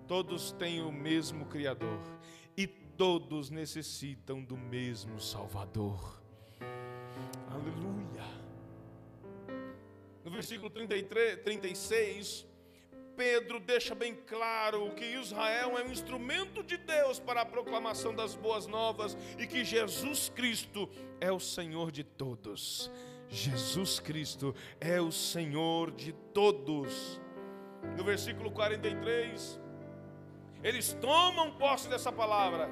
Todos têm o mesmo Criador e todos necessitam do mesmo Salvador. Aleluia. No versículo 33, 36, Pedro deixa bem claro que Israel é um instrumento de Deus para a proclamação das boas novas e que Jesus Cristo é o Senhor de todos. Jesus Cristo é o Senhor de todos. No versículo 43, eles tomam posse dessa palavra,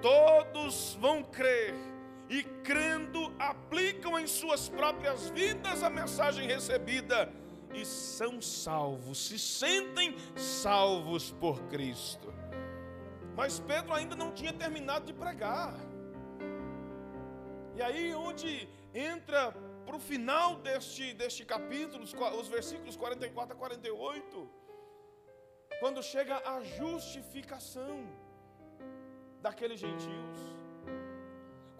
todos vão crer e crendo aplicam em suas próprias vidas a mensagem recebida e são salvos, se sentem salvos por Cristo. Mas Pedro ainda não tinha terminado de pregar. E aí, onde entra para o final deste, deste capítulo, os versículos 44 a 48, quando chega a justificação daqueles gentios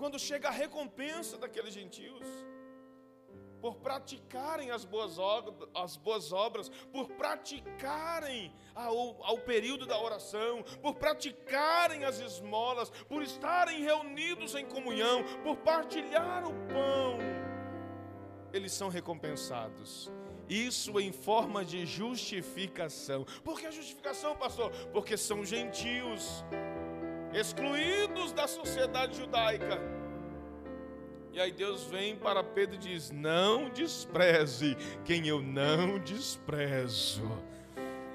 quando chega a recompensa daqueles gentios, por praticarem as boas, obras, as boas obras, por praticarem ao, ao período da oração, por praticarem as esmolas, por estarem reunidos em comunhão, por partilhar o pão, eles são recompensados. Isso em forma de justificação. Por que a justificação, pastor? Porque são gentios excluídos da sociedade judaica. E aí Deus vem para Pedro e diz: Não despreze quem eu não desprezo.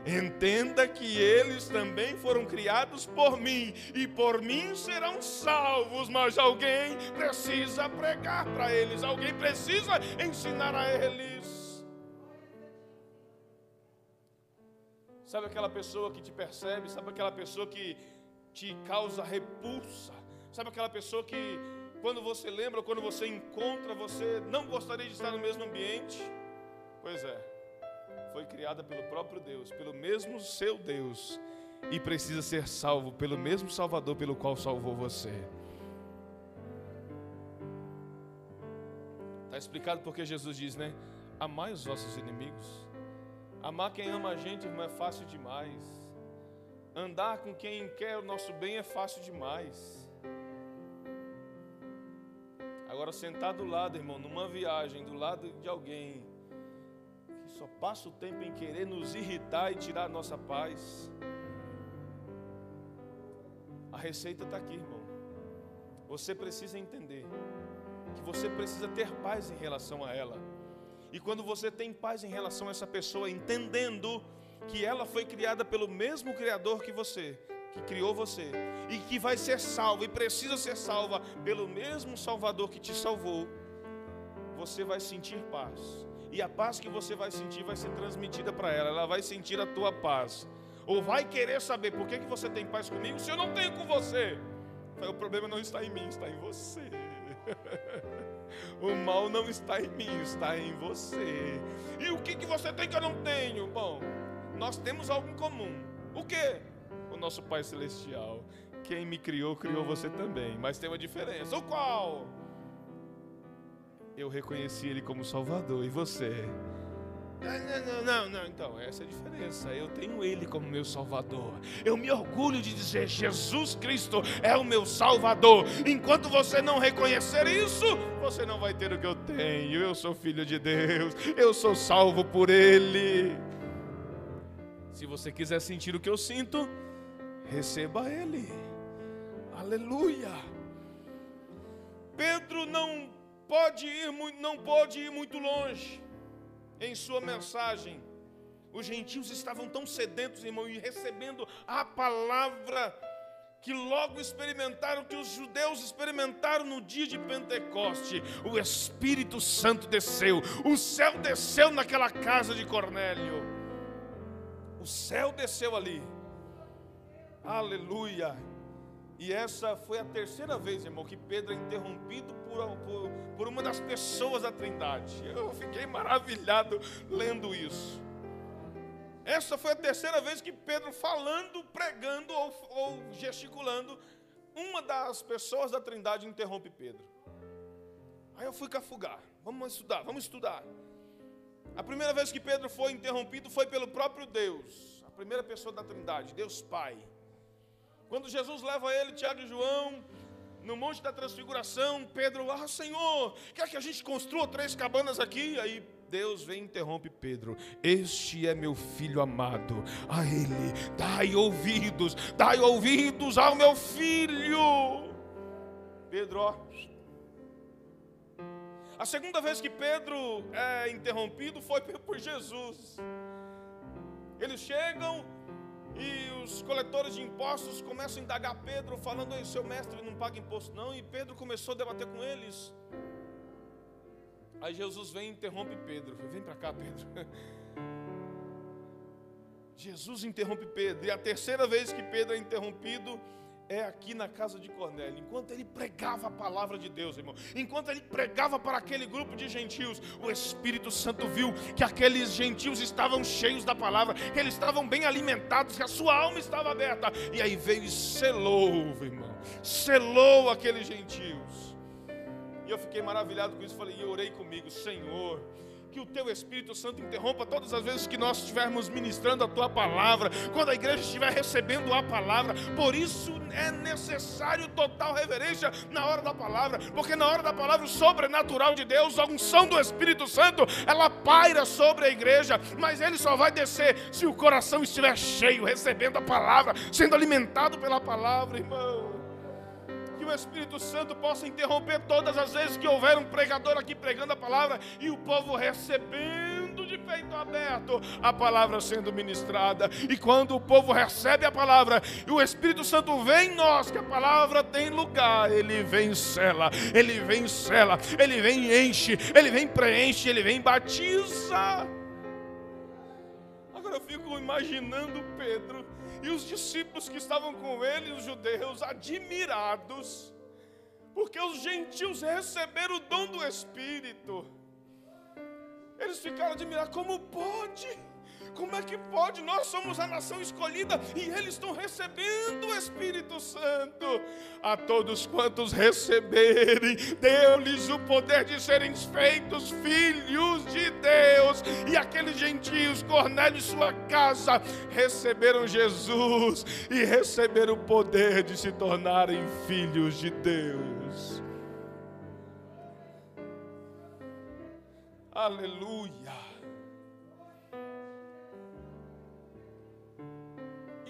Entenda que eles também foram criados por mim e por mim serão salvos, mas alguém precisa pregar para eles, alguém precisa ensinar a eles. Sabe aquela pessoa que te percebe, sabe aquela pessoa que te causa repulsa. Sabe aquela pessoa que quando você lembra, quando você encontra, você não gostaria de estar no mesmo ambiente? Pois é, foi criada pelo próprio Deus, pelo mesmo seu Deus, e precisa ser salvo pelo mesmo Salvador pelo qual salvou você. Está explicado porque Jesus diz, né? Amai os vossos inimigos. Amar quem ama a gente, irmão, é fácil demais. Andar com quem quer o nosso bem é fácil demais. Agora, sentar do lado, irmão, numa viagem, do lado de alguém que só passa o tempo em querer nos irritar e tirar a nossa paz. A receita está aqui, irmão. Você precisa entender que você precisa ter paz em relação a ela. E quando você tem paz em relação a essa pessoa, entendendo que ela foi criada pelo mesmo Criador que você, que criou você, e que vai ser salva e precisa ser salva pelo mesmo Salvador que te salvou, você vai sentir paz. E a paz que você vai sentir vai ser transmitida para ela, ela vai sentir a tua paz. Ou vai querer saber por que, que você tem paz comigo se eu não tenho com você. O problema não está em mim, está em você. (laughs) O mal não está em mim, está em você. E o que, que você tem que eu não tenho? Bom, nós temos algo em comum. O que? O nosso Pai Celestial. Quem me criou, criou você também. Mas tem uma diferença. O qual? Eu reconheci Ele como Salvador. E você? Não, não, não, não, então, essa é a diferença. Eu tenho Ele como meu Salvador. Eu me orgulho de dizer: Jesus Cristo é o meu Salvador. Enquanto você não reconhecer isso, você não vai ter o que eu tenho. Eu sou filho de Deus, eu sou salvo por Ele. Se você quiser sentir o que eu sinto, receba Ele. Aleluia. Pedro não pode ir, não pode ir muito longe em sua mensagem. Os gentios estavam tão sedentos, irmão, e recebendo a palavra que logo experimentaram, que os judeus experimentaram no dia de Pentecoste. O Espírito Santo desceu, o céu desceu naquela casa de Cornélio. O céu desceu ali. Aleluia. E essa foi a terceira vez, irmão, que Pedro é interrompido por, por, por, uma das pessoas da Trindade. Eu fiquei maravilhado lendo isso. Essa foi a terceira vez que Pedro, falando, pregando ou, ou gesticulando, uma das pessoas da Trindade interrompe Pedro. Aí eu fui cafugar. Vamos estudar, vamos estudar. A primeira vez que Pedro foi interrompido foi pelo próprio Deus, a primeira pessoa da Trindade, Deus Pai. Quando Jesus leva ele, Tiago e João, no Monte da Transfiguração, Pedro, ah Senhor, quer que a gente construa três cabanas aqui? Aí Deus vem e interrompe Pedro. Este é meu filho amado. A ele dai ouvidos, dai ouvidos ao meu filho. Pedro, ó. A segunda vez que Pedro é interrompido foi (laughs) por Jesus. Eles chegam e os coletores de impostos começam a indagar Pedro, falando: seu mestre não paga imposto, não. E Pedro começou a debater com eles. Aí Jesus vem e interrompe Pedro. Vem para cá, Pedro. (laughs) Jesus interrompe Pedro. E a terceira vez que Pedro é interrompido, é aqui na casa de Cornélio. Enquanto ele pregava a palavra de Deus, irmão, enquanto ele pregava para aquele grupo de gentios, o Espírito Santo viu que aqueles gentios estavam cheios da palavra, que eles estavam bem alimentados, que a sua alma estava aberta. E aí veio e selou, irmão, selou aqueles gentios. E eu fiquei maravilhado com isso, falei, e orei comigo, Senhor que o teu Espírito Santo interrompa todas as vezes que nós estivermos ministrando a tua palavra, quando a igreja estiver recebendo a palavra. Por isso é necessário total reverência na hora da palavra, porque na hora da palavra o sobrenatural de Deus, a unção do Espírito Santo, ela paira sobre a igreja, mas ele só vai descer se o coração estiver cheio, recebendo a palavra, sendo alimentado pela palavra, irmão o Espírito Santo possa interromper todas as vezes que houver um pregador aqui pregando a palavra e o povo recebendo de peito aberto a palavra sendo ministrada. E quando o povo recebe a palavra e o Espírito Santo vem em nós, que a palavra tem lugar, ele vem cela, ele vem cela, ele vem enche, ele vem preenche, ele vem batiza. Agora eu fico imaginando Pedro e os discípulos que estavam com ele, os judeus, admirados, porque os gentios receberam o dom do Espírito. Eles ficaram admirados, como pode? Como é que pode? Nós somos a nação escolhida e eles estão recebendo o Espírito Santo. A todos quantos receberem, deu-lhes o poder de serem feitos filhos de Deus. E aqueles gentios, Cornélio e sua casa, receberam Jesus e receberam o poder de se tornarem filhos de Deus. Aleluia.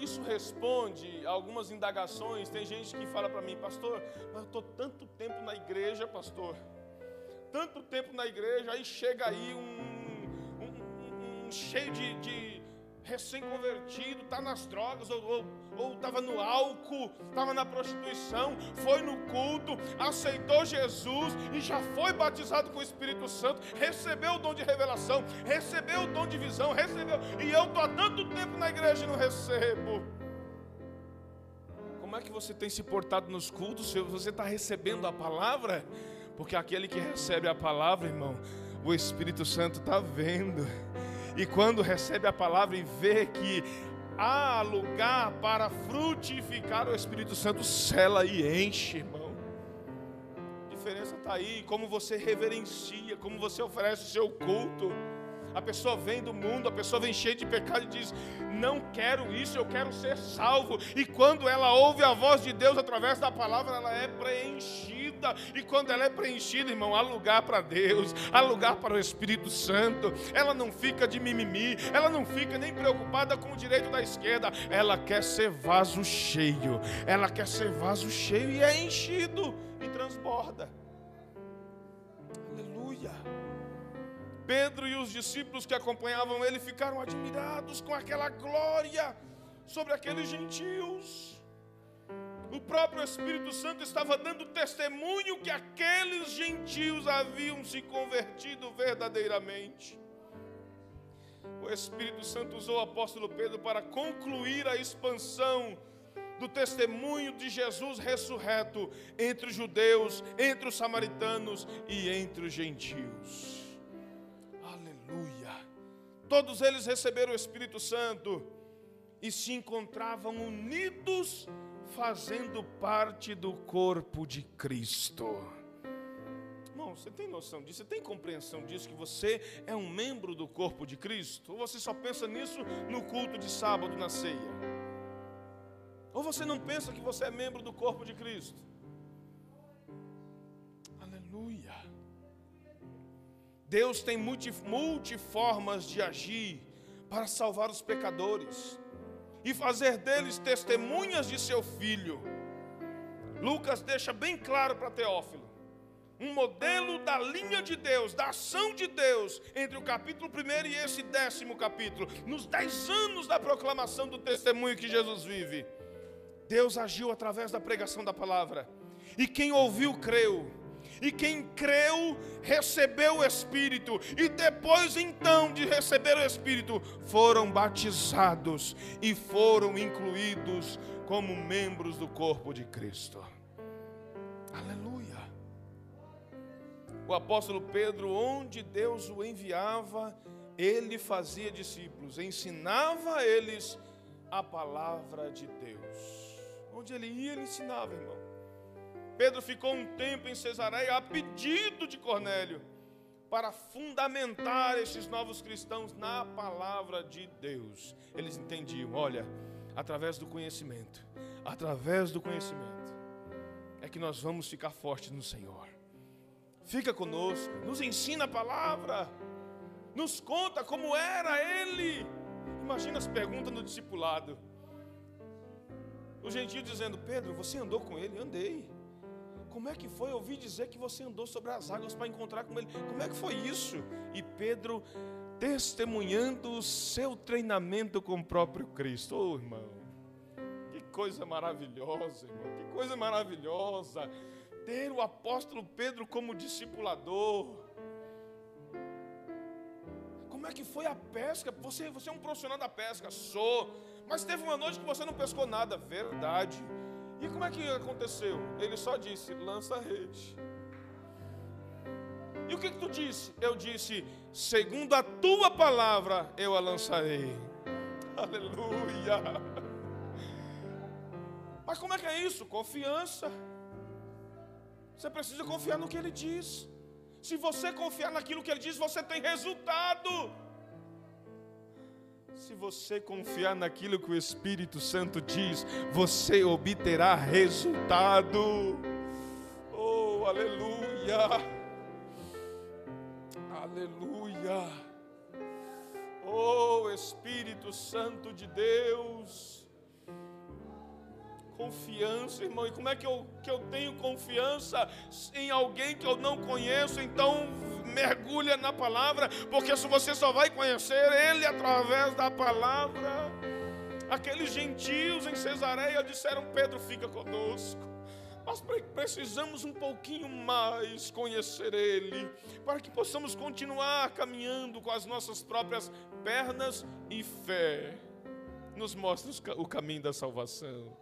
Isso responde algumas indagações. Tem gente que fala para mim, pastor, mas eu estou tanto tempo na igreja, pastor. Tanto tempo na igreja, aí chega aí um, um, um cheio de, de recém-convertido, está nas drogas, ou estava no álcool, estava na prostituição, foi no culto, aceitou Jesus e já foi batizado com o Espírito Santo, recebeu o dom de revelação, recebeu o dom de visão, recebeu, e eu estou há tanto tempo na igreja e não recebo. Como é que você tem se portado nos cultos? Se você está recebendo a palavra? Porque aquele que recebe a palavra, irmão, o Espírito Santo está vendo. E quando recebe a palavra e vê que há lugar para frutificar, o Espírito Santo cela e enche, irmão. A diferença está aí, como você reverencia, como você oferece o seu culto. A pessoa vem do mundo, a pessoa vem cheia de pecado e diz: Não quero isso, eu quero ser salvo. E quando ela ouve a voz de Deus através da palavra, ela é preenchida. E quando ela é preenchida, irmão, há lugar para Deus, há lugar para o Espírito Santo. Ela não fica de mimimi, ela não fica nem preocupada com o direito da esquerda. Ela quer ser vaso cheio, ela quer ser vaso cheio e é enchido e transborda. Pedro e os discípulos que acompanhavam ele ficaram admirados com aquela glória sobre aqueles gentios. O próprio Espírito Santo estava dando testemunho que aqueles gentios haviam se convertido verdadeiramente. O Espírito Santo usou o apóstolo Pedro para concluir a expansão do testemunho de Jesus ressurreto entre os judeus, entre os samaritanos e entre os gentios. Todos eles receberam o Espírito Santo e se encontravam unidos, fazendo parte do corpo de Cristo. Irmão, você tem noção disso? Você tem compreensão disso? Que você é um membro do corpo de Cristo? Ou você só pensa nisso no culto de sábado, na ceia? Ou você não pensa que você é membro do corpo de Cristo? Aleluia. Deus tem multiformas de agir para salvar os pecadores e fazer deles testemunhas de seu filho. Lucas deixa bem claro para Teófilo um modelo da linha de Deus, da ação de Deus, entre o capítulo 1 e esse décimo capítulo, nos dez anos da proclamação do testemunho que Jesus vive. Deus agiu através da pregação da palavra, e quem ouviu, creu e quem creu recebeu o Espírito, e depois então de receber o Espírito, foram batizados e foram incluídos como membros do corpo de Cristo. Aleluia. O apóstolo Pedro, onde Deus o enviava, ele fazia discípulos, ensinava a eles a palavra de Deus. Onde ele ia, ele ensinava, irmão. Pedro ficou um tempo em Cesareia a pedido de Cornélio para fundamentar esses novos cristãos na palavra de Deus. Eles entendiam, olha, através do conhecimento, através do conhecimento, é que nós vamos ficar fortes no Senhor. Fica conosco, nos ensina a palavra, nos conta como era Ele. Imagina as perguntas no discipulado. O gentil dizendo: Pedro, você andou com ele? Andei. Como é que foi ouvir dizer que você andou sobre as águas para encontrar com ele? Como é que foi isso? E Pedro testemunhando o seu treinamento com o próprio Cristo. Oh, irmão, que coisa maravilhosa, irmão, que coisa maravilhosa ter o apóstolo Pedro como discipulador. Como é que foi a pesca? Você, você é um profissional da pesca, sou. Mas teve uma noite que você não pescou nada, verdade. E como é que aconteceu? Ele só disse: lança a rede. E o que, que tu disse? Eu disse: Segundo a tua palavra, eu a lançarei. (laughs) Aleluia. Mas como é que é isso? Confiança. Você precisa confiar no que ele diz. Se você confiar naquilo que ele diz, você tem resultado. Se você confiar naquilo que o Espírito Santo diz, você obterá resultado. Oh, aleluia! Aleluia! Oh, Espírito Santo de Deus! Confiança, irmão. E como é que eu, que eu tenho confiança em alguém que eu não conheço? Então mergulha na palavra, porque se você só vai conhecer Ele através da palavra. Aqueles gentios em Cesareia disseram: Pedro, fica conosco. Nós precisamos um pouquinho mais conhecer Ele, para que possamos continuar caminhando com as nossas próprias pernas e fé. Nos mostra o caminho da salvação.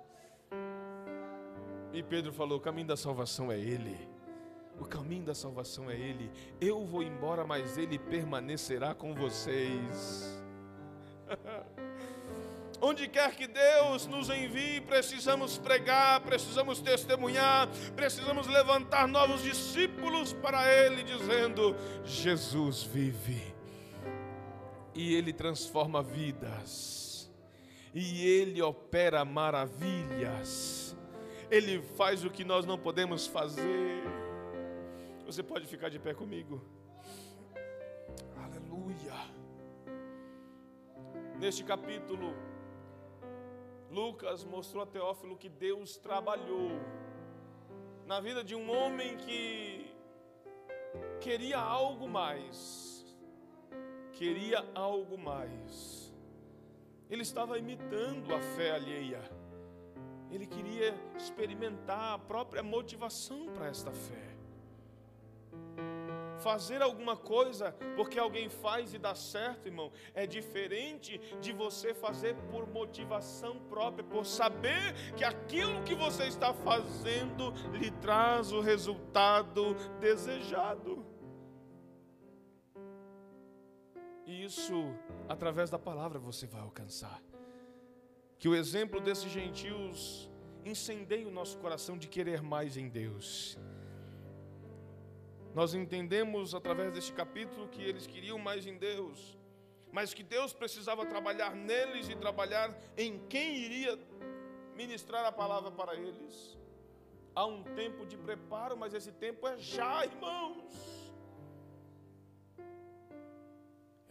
E Pedro falou: o caminho da salvação é Ele. O caminho da salvação é Ele. Eu vou embora, mas Ele permanecerá com vocês. (laughs) Onde quer que Deus nos envie, precisamos pregar, precisamos testemunhar, precisamos levantar novos discípulos para Ele, dizendo: Jesus vive, e Ele transforma vidas, e Ele opera maravilhas, Ele faz o que nós não podemos fazer. Você pode ficar de pé comigo. Aleluia. Neste capítulo, Lucas mostrou a Teófilo que Deus trabalhou na vida de um homem que queria algo mais. Queria algo mais. Ele estava imitando a fé alheia. Ele queria experimentar a própria motivação para esta fé fazer alguma coisa porque alguém faz e dá certo, irmão, é diferente de você fazer por motivação própria, por saber que aquilo que você está fazendo lhe traz o resultado desejado. E isso, através da palavra, você vai alcançar. Que o exemplo desses gentios incendeie o nosso coração de querer mais em Deus nós entendemos através deste capítulo que eles queriam mais em Deus, mas que Deus precisava trabalhar neles e trabalhar em quem iria ministrar a palavra para eles. Há um tempo de preparo, mas esse tempo é já, irmãos.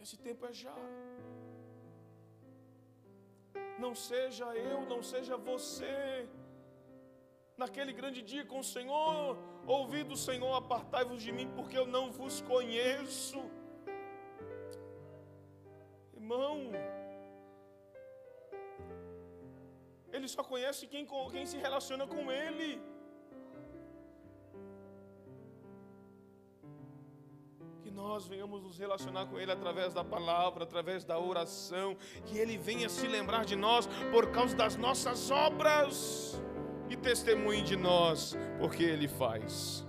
Esse tempo é já. Não seja eu, não seja você naquele grande dia com o Senhor, ouvi do Senhor, apartai-vos de mim, porque eu não vos conheço. Irmão, ele só conhece quem, quem se relaciona com ele. Que nós venhamos nos relacionar com Ele através da palavra, através da oração, que Ele venha se lembrar de nós por causa das nossas obras e testemunhe de nós, porque Ele faz.